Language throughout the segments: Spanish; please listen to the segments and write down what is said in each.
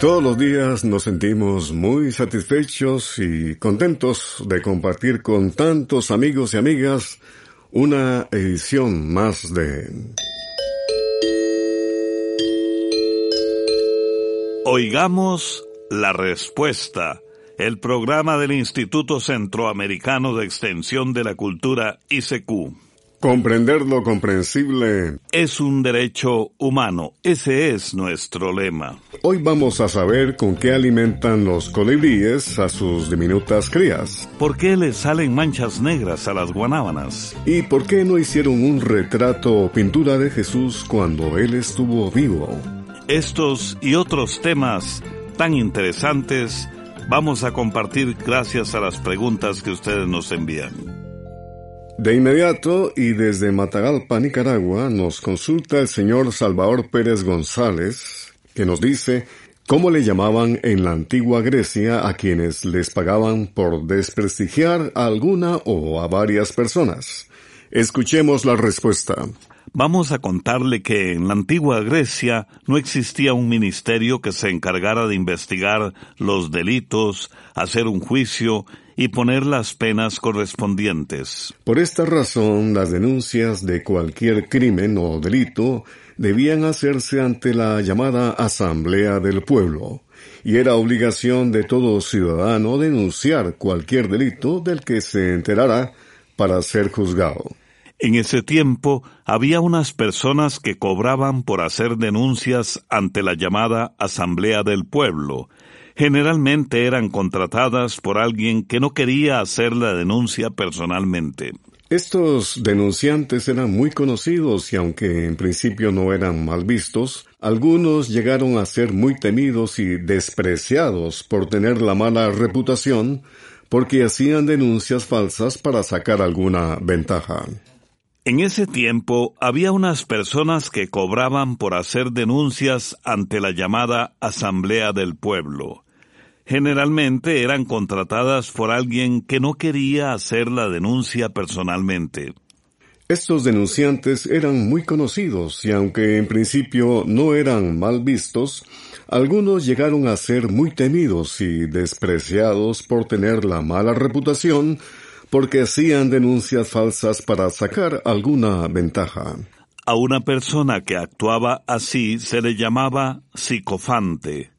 Todos los días nos sentimos muy satisfechos y contentos de compartir con tantos amigos y amigas una edición más de... Oigamos la respuesta, el programa del Instituto Centroamericano de Extensión de la Cultura ICQ. Comprender lo comprensible es un derecho humano. Ese es nuestro lema. Hoy vamos a saber con qué alimentan los colibríes a sus diminutas crías. ¿Por qué les salen manchas negras a las guanábanas? ¿Y por qué no hicieron un retrato o pintura de Jesús cuando él estuvo vivo? Estos y otros temas tan interesantes vamos a compartir gracias a las preguntas que ustedes nos envían. De inmediato y desde Matagalpa, Nicaragua, nos consulta el señor Salvador Pérez González, que nos dice cómo le llamaban en la antigua Grecia a quienes les pagaban por desprestigiar a alguna o a varias personas. Escuchemos la respuesta. Vamos a contarle que en la antigua Grecia no existía un ministerio que se encargara de investigar los delitos, hacer un juicio y poner las penas correspondientes. Por esta razón, las denuncias de cualquier crimen o delito debían hacerse ante la llamada Asamblea del Pueblo, y era obligación de todo ciudadano denunciar cualquier delito del que se enterara para ser juzgado. En ese tiempo había unas personas que cobraban por hacer denuncias ante la llamada Asamblea del Pueblo, generalmente eran contratadas por alguien que no quería hacer la denuncia personalmente. Estos denunciantes eran muy conocidos y aunque en principio no eran mal vistos, algunos llegaron a ser muy temidos y despreciados por tener la mala reputación porque hacían denuncias falsas para sacar alguna ventaja. En ese tiempo había unas personas que cobraban por hacer denuncias ante la llamada Asamblea del Pueblo generalmente eran contratadas por alguien que no quería hacer la denuncia personalmente. Estos denunciantes eran muy conocidos y aunque en principio no eran mal vistos, algunos llegaron a ser muy temidos y despreciados por tener la mala reputación porque hacían denuncias falsas para sacar alguna ventaja. A una persona que actuaba así se le llamaba psicofante.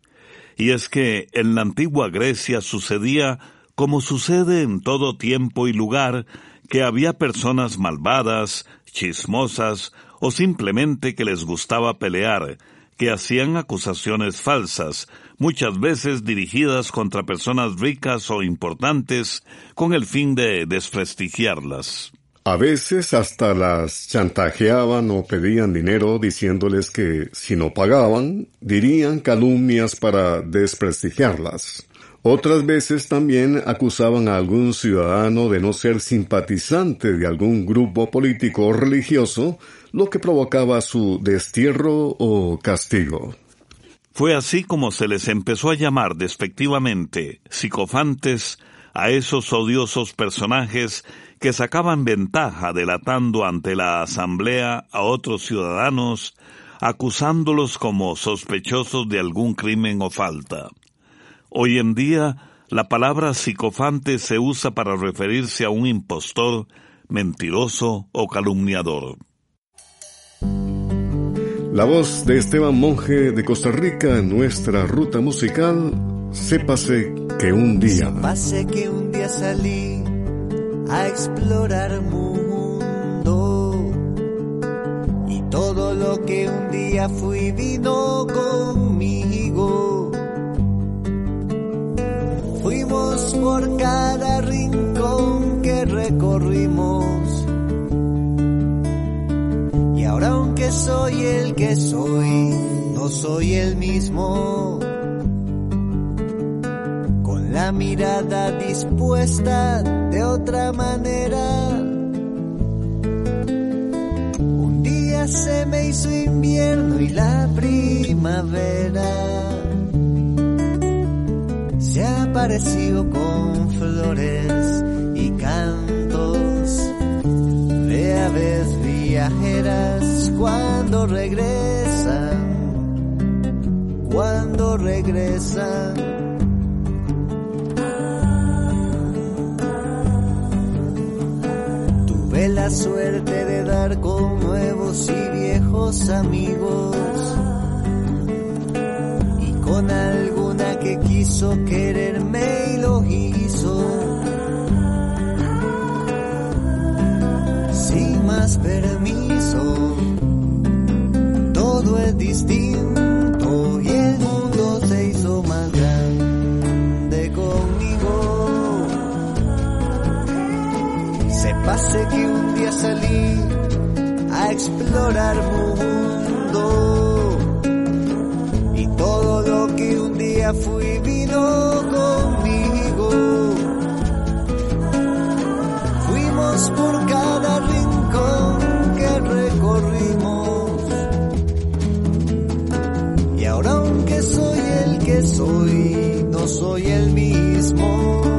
Y es que en la antigua Grecia sucedía como sucede en todo tiempo y lugar, que había personas malvadas, chismosas o simplemente que les gustaba pelear, que hacían acusaciones falsas, muchas veces dirigidas contra personas ricas o importantes, con el fin de desprestigiarlas. A veces hasta las chantajeaban o pedían dinero diciéndoles que si no pagaban, dirían calumnias para desprestigiarlas. Otras veces también acusaban a algún ciudadano de no ser simpatizante de algún grupo político o religioso, lo que provocaba su destierro o castigo. Fue así como se les empezó a llamar despectivamente psicofantes a esos odiosos personajes que sacaban ventaja delatando ante la Asamblea a otros ciudadanos, acusándolos como sospechosos de algún crimen o falta. Hoy en día, la palabra psicofante se usa para referirse a un impostor, mentiroso o calumniador. La voz de Esteban Monje de Costa Rica en nuestra ruta musical, sépase que un día. Sépase que un día salí a explorar mundo y todo lo que un día fui vino conmigo. Fuimos por cada rincón que recorrimos ahora aunque soy el que soy, no soy el mismo. Mirada dispuesta de otra manera. Un día se me hizo invierno y la primavera se apareció con flores y cantos de aves viajeras cuando regresan, cuando regresan. Tuve la suerte de dar con nuevos y viejos amigos y con alguna que quiso quererme y lo hizo permiso. Todo es distinto pase que un día salí a explorar mundo y todo lo que un día fui vino conmigo. Fuimos por cada soy, no soy el mismo.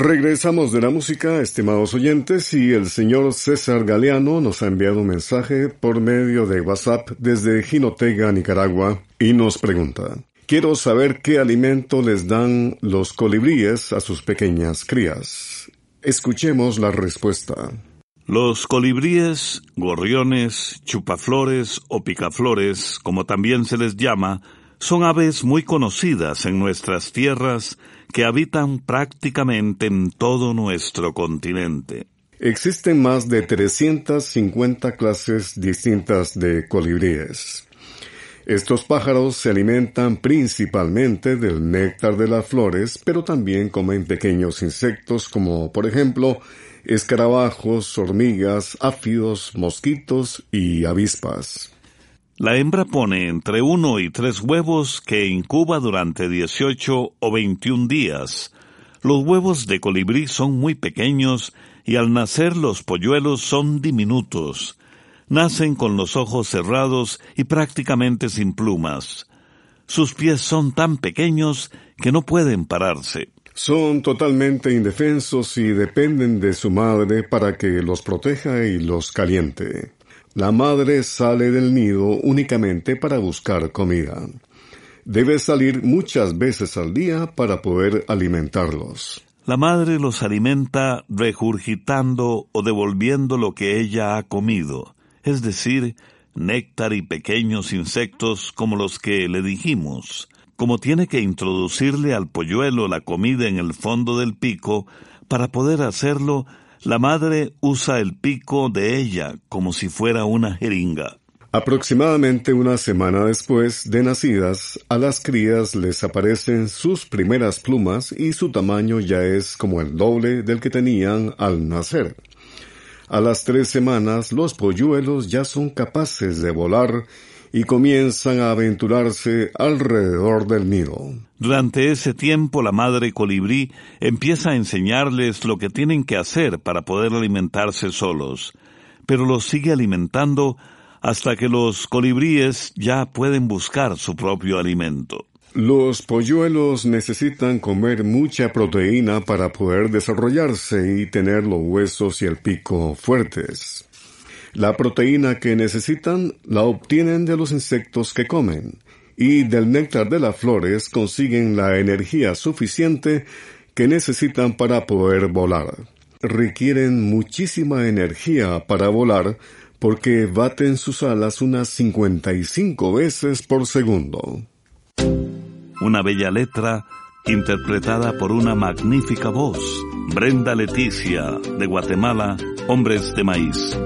Regresamos de la música, estimados oyentes, y el señor César Galeano nos ha enviado un mensaje por medio de WhatsApp desde Jinotega, Nicaragua, y nos pregunta, quiero saber qué alimento les dan los colibríes a sus pequeñas crías. Escuchemos la respuesta. Los colibríes, gorriones, chupaflores o picaflores, como también se les llama, son aves muy conocidas en nuestras tierras que habitan prácticamente en todo nuestro continente. Existen más de 350 clases distintas de colibríes. Estos pájaros se alimentan principalmente del néctar de las flores, pero también comen pequeños insectos como, por ejemplo, escarabajos, hormigas, áfidos, mosquitos y avispas. La hembra pone entre uno y tres huevos que incuba durante 18 o 21 días. Los huevos de colibrí son muy pequeños y al nacer los polluelos son diminutos nacen con los ojos cerrados y prácticamente sin plumas. Sus pies son tan pequeños que no pueden pararse. Son totalmente indefensos y dependen de su madre para que los proteja y los caliente. La madre sale del nido únicamente para buscar comida. Debe salir muchas veces al día para poder alimentarlos. La madre los alimenta regurgitando o devolviendo lo que ella ha comido es decir, néctar y pequeños insectos como los que le dijimos. Como tiene que introducirle al polluelo la comida en el fondo del pico, para poder hacerlo, la madre usa el pico de ella como si fuera una jeringa. Aproximadamente una semana después de nacidas, a las crías les aparecen sus primeras plumas y su tamaño ya es como el doble del que tenían al nacer. A las tres semanas los polluelos ya son capaces de volar y comienzan a aventurarse alrededor del nido. Durante ese tiempo la madre colibrí empieza a enseñarles lo que tienen que hacer para poder alimentarse solos, pero los sigue alimentando hasta que los colibríes ya pueden buscar su propio alimento. Los polluelos necesitan comer mucha proteína para poder desarrollarse y tener los huesos y el pico fuertes. La proteína que necesitan la obtienen de los insectos que comen, y del néctar de las flores consiguen la energía suficiente que necesitan para poder volar. Requieren muchísima energía para volar porque baten sus alas unas 55 veces por segundo una bella letra interpretada por una magnífica voz. Brenda Leticia, de Guatemala, Hombres de Maíz.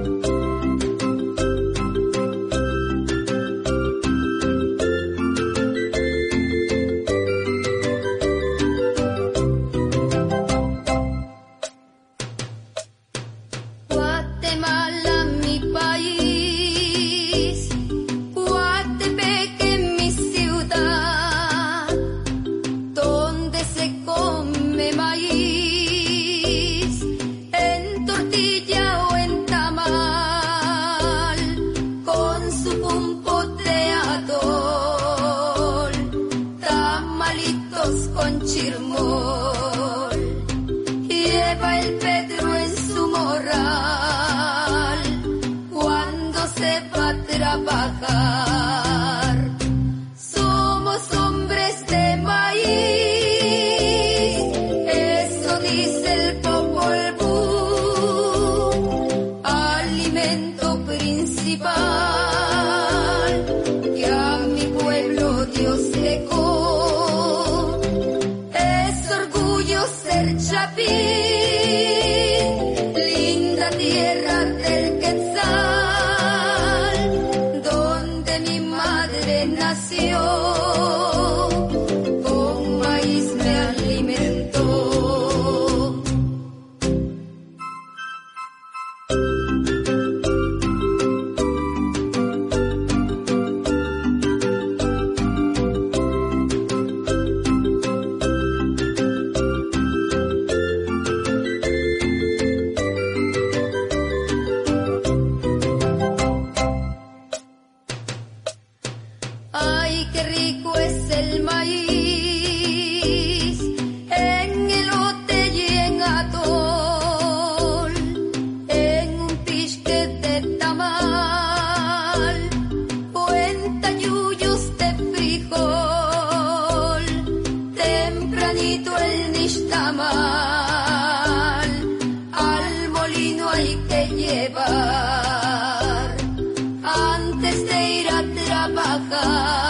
Welcome.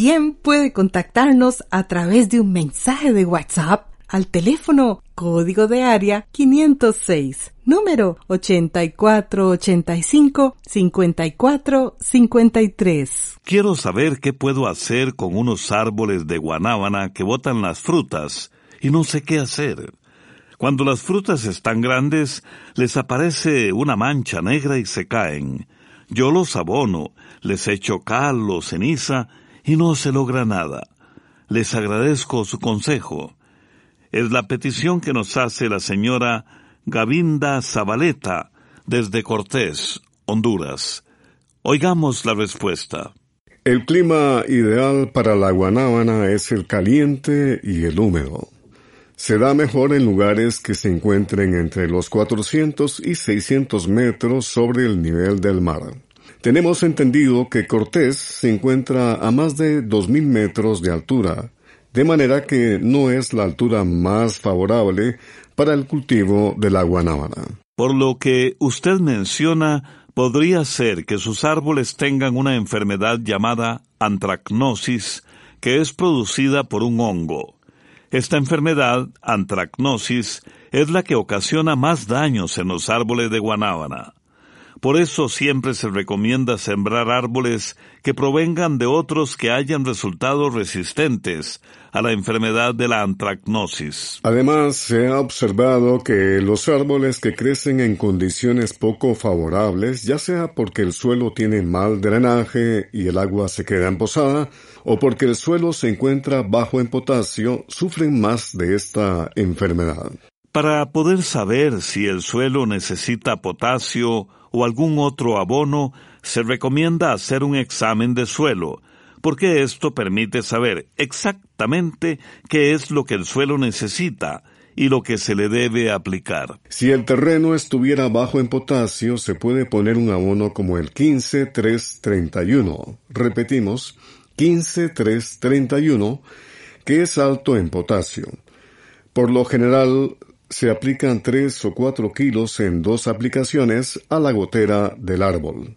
También puede contactarnos a través de un mensaje de WhatsApp al teléfono código de área 506, número 8485-5453. Quiero saber qué puedo hacer con unos árboles de guanábana que botan las frutas y no sé qué hacer. Cuando las frutas están grandes, les aparece una mancha negra y se caen. Yo los abono, les echo cal o ceniza y no se logra nada. Les agradezco su consejo. Es la petición que nos hace la señora Gavinda Zabaleta desde Cortés, Honduras. Oigamos la respuesta. El clima ideal para la guanábana es el caliente y el húmedo. Se da mejor en lugares que se encuentren entre los 400 y 600 metros sobre el nivel del mar. Tenemos entendido que Cortés se encuentra a más de 2.000 metros de altura, de manera que no es la altura más favorable para el cultivo de la guanábana. Por lo que usted menciona, podría ser que sus árboles tengan una enfermedad llamada antracnosis, que es producida por un hongo. Esta enfermedad, antracnosis, es la que ocasiona más daños en los árboles de guanábana. Por eso siempre se recomienda sembrar árboles que provengan de otros que hayan resultado resistentes a la enfermedad de la antracnosis. Además, se ha observado que los árboles que crecen en condiciones poco favorables, ya sea porque el suelo tiene mal drenaje y el agua se queda emposada, o porque el suelo se encuentra bajo en potasio, sufren más de esta enfermedad. Para poder saber si el suelo necesita potasio o algún otro abono, se recomienda hacer un examen de suelo, porque esto permite saber exactamente qué es lo que el suelo necesita y lo que se le debe aplicar. Si el terreno estuviera bajo en potasio, se puede poner un abono como el 15-3-31. Repetimos, 15-3-31, que es alto en potasio. Por lo general, se aplican tres o cuatro kilos en dos aplicaciones a la gotera del árbol.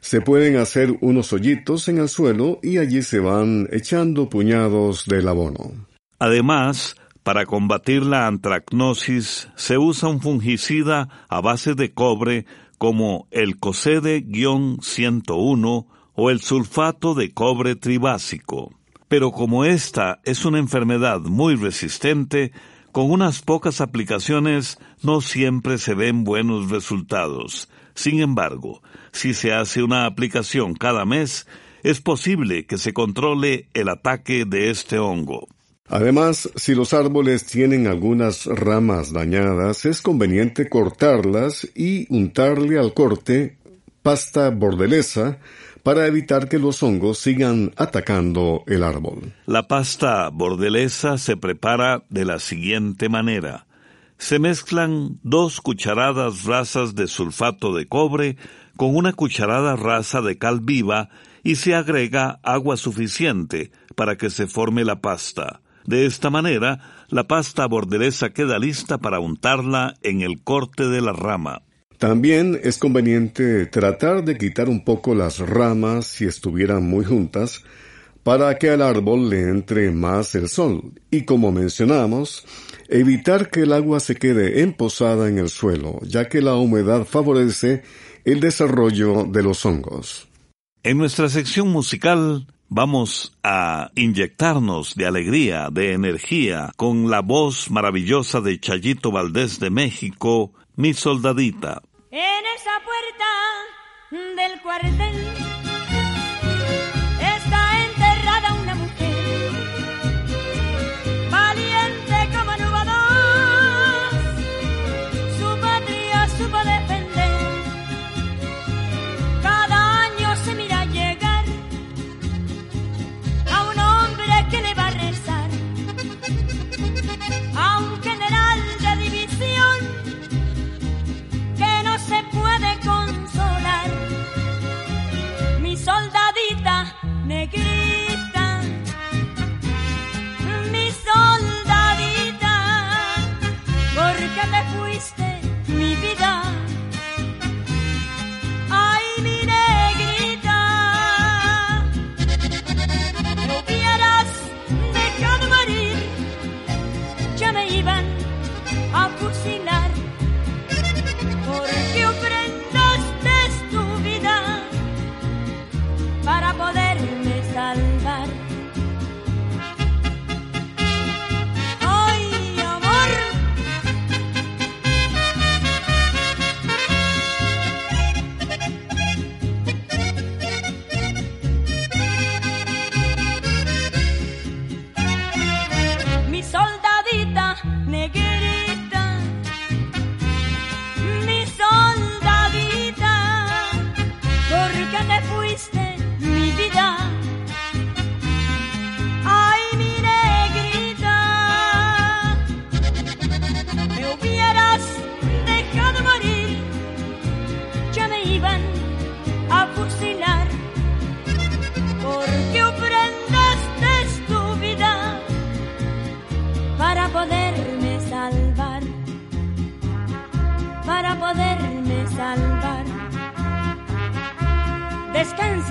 Se pueden hacer unos hoyitos en el suelo y allí se van echando puñados del abono. Además, para combatir la antracnosis se usa un fungicida a base de cobre como el COSEDE-101 o el sulfato de cobre tribásico. Pero como esta es una enfermedad muy resistente, con unas pocas aplicaciones no siempre se ven buenos resultados. Sin embargo, si se hace una aplicación cada mes, es posible que se controle el ataque de este hongo. Además, si los árboles tienen algunas ramas dañadas, es conveniente cortarlas y untarle al corte pasta bordelesa para evitar que los hongos sigan atacando el árbol. La pasta bordelesa se prepara de la siguiente manera. Se mezclan dos cucharadas rasas de sulfato de cobre con una cucharada rasa de cal viva y se agrega agua suficiente para que se forme la pasta. De esta manera, la pasta bordelesa queda lista para untarla en el corte de la rama. También es conveniente tratar de quitar un poco las ramas si estuvieran muy juntas para que al árbol le entre más el sol y como mencionamos, evitar que el agua se quede emposada en el suelo, ya que la humedad favorece el desarrollo de los hongos. En nuestra sección musical vamos a inyectarnos de alegría, de energía, con la voz maravillosa de Chayito Valdés de México, mi soldadita. En esa puerta del cuartel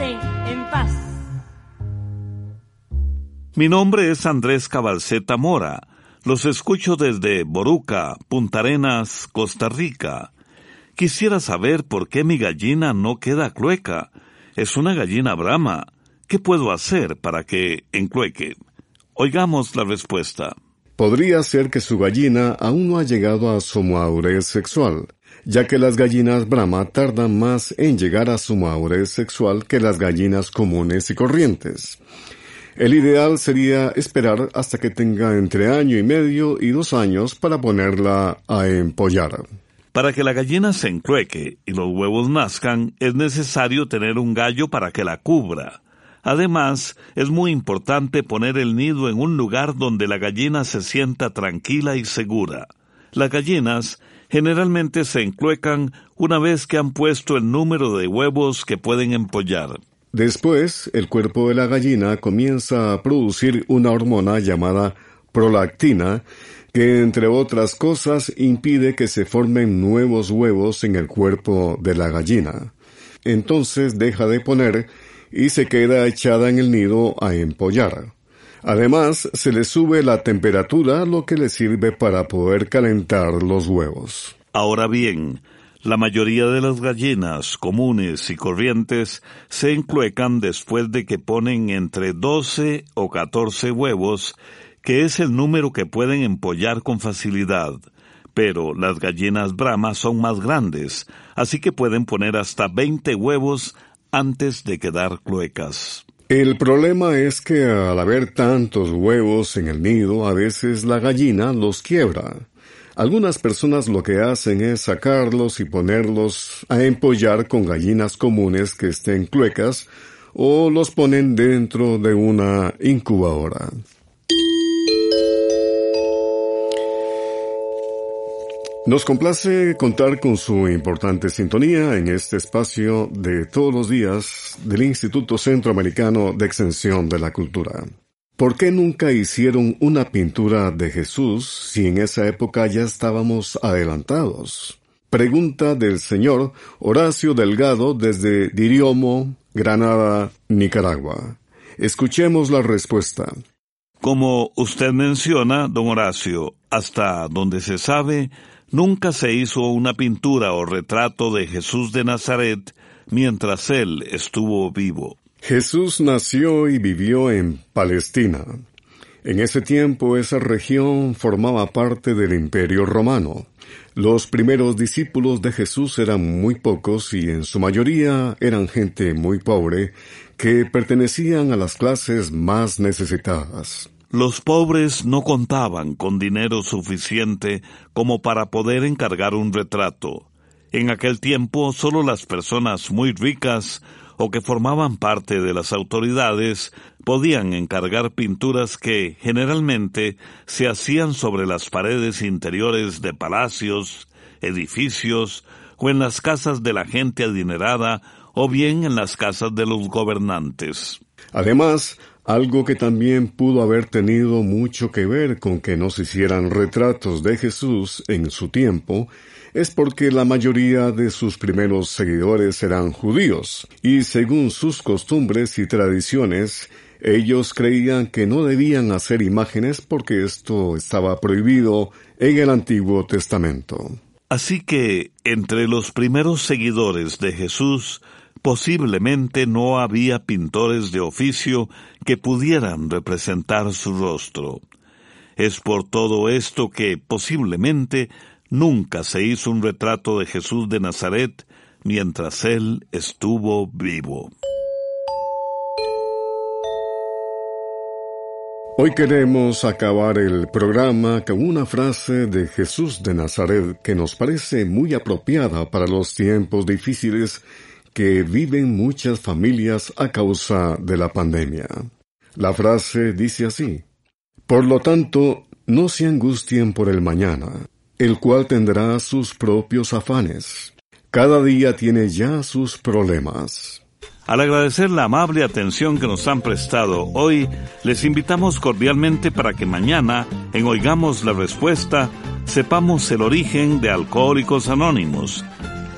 Descanse en paz. Mi nombre es Andrés Cabalceta Mora. Los escucho desde Boruca, Punta Arenas, Costa Rica. Quisiera saber por qué mi gallina no queda clueca. Es una gallina brama. ¿Qué puedo hacer para que enclueque? Oigamos la respuesta. Podría ser que su gallina aún no ha llegado a su madurez sexual, ya que las gallinas Brahma tardan más en llegar a su madurez sexual que las gallinas comunes y corrientes. El ideal sería esperar hasta que tenga entre año y medio y dos años para ponerla a empollar. Para que la gallina se encrueque y los huevos nazcan, es necesario tener un gallo para que la cubra. Además, es muy importante poner el nido en un lugar donde la gallina se sienta tranquila y segura. Las gallinas generalmente se encluecan una vez que han puesto el número de huevos que pueden empollar. Después, el cuerpo de la gallina comienza a producir una hormona llamada prolactina, que entre otras cosas impide que se formen nuevos huevos en el cuerpo de la gallina. Entonces deja de poner y se queda echada en el nido a empollar. Además, se le sube la temperatura, lo que le sirve para poder calentar los huevos. Ahora bien, la mayoría de las gallinas comunes y corrientes se encluecan después de que ponen entre 12 o 14 huevos, que es el número que pueden empollar con facilidad. Pero las gallinas Brahma son más grandes, así que pueden poner hasta 20 huevos antes de quedar cluecas. El problema es que al haber tantos huevos en el nido, a veces la gallina los quiebra. Algunas personas lo que hacen es sacarlos y ponerlos a empollar con gallinas comunes que estén cluecas o los ponen dentro de una incubadora. Nos complace contar con su importante sintonía en este espacio de todos los días del Instituto Centroamericano de Extensión de la Cultura. ¿Por qué nunca hicieron una pintura de Jesús si en esa época ya estábamos adelantados? Pregunta del señor Horacio Delgado desde Diriomo, Granada, Nicaragua. Escuchemos la respuesta. Como usted menciona, don Horacio, hasta donde se sabe, nunca se hizo una pintura o retrato de Jesús de Nazaret mientras él estuvo vivo. Jesús nació y vivió en Palestina. En ese tiempo esa región formaba parte del Imperio romano. Los primeros discípulos de Jesús eran muy pocos y en su mayoría eran gente muy pobre que pertenecían a las clases más necesitadas. Los pobres no contaban con dinero suficiente como para poder encargar un retrato. En aquel tiempo solo las personas muy ricas o que formaban parte de las autoridades podían encargar pinturas que generalmente se hacían sobre las paredes interiores de palacios, edificios o en las casas de la gente adinerada o bien en las casas de los gobernantes. Además, algo que también pudo haber tenido mucho que ver con que no se hicieran retratos de Jesús en su tiempo es porque la mayoría de sus primeros seguidores eran judíos, y según sus costumbres y tradiciones, ellos creían que no debían hacer imágenes porque esto estaba prohibido en el Antiguo Testamento. Así que entre los primeros seguidores de Jesús posiblemente no había pintores de oficio que pudieran representar su rostro. Es por todo esto que posiblemente Nunca se hizo un retrato de Jesús de Nazaret mientras él estuvo vivo. Hoy queremos acabar el programa con una frase de Jesús de Nazaret que nos parece muy apropiada para los tiempos difíciles que viven muchas familias a causa de la pandemia. La frase dice así, Por lo tanto, no se angustien por el mañana, el cual tendrá sus propios afanes. Cada día tiene ya sus problemas. Al agradecer la amable atención que nos han prestado hoy, les invitamos cordialmente para que mañana, en Oigamos la Respuesta, sepamos el origen de Alcohólicos Anónimos,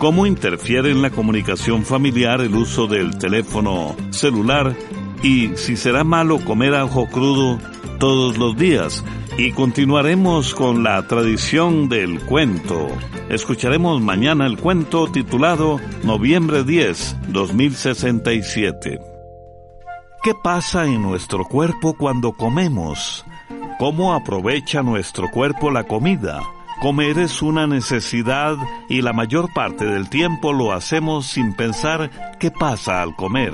cómo interfiere en la comunicación familiar el uso del teléfono celular y si será malo comer ajo crudo todos los días y continuaremos con la tradición del cuento. Escucharemos mañana el cuento titulado Noviembre 10, 2067. ¿Qué pasa en nuestro cuerpo cuando comemos? ¿Cómo aprovecha nuestro cuerpo la comida? Comer es una necesidad y la mayor parte del tiempo lo hacemos sin pensar qué pasa al comer.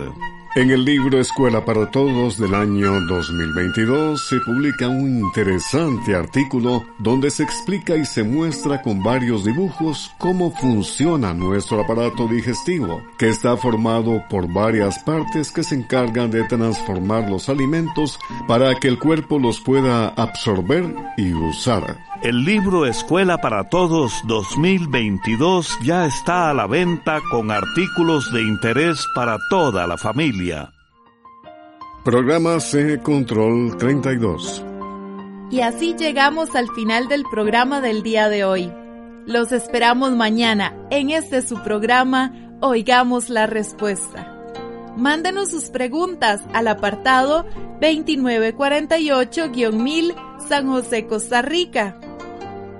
En el libro Escuela para Todos del año 2022 se publica un interesante artículo donde se explica y se muestra con varios dibujos cómo funciona nuestro aparato digestivo, que está formado por varias partes que se encargan de transformar los alimentos para que el cuerpo los pueda absorber y usar. El libro Escuela para Todos 2022 ya está a la venta con artículos de interés para toda la familia. Programa C Control 32. Y así llegamos al final del programa del día de hoy. Los esperamos mañana en este su programa Oigamos la Respuesta. Mándenos sus preguntas al apartado 2948-1000 San José, Costa Rica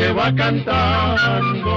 se va cantando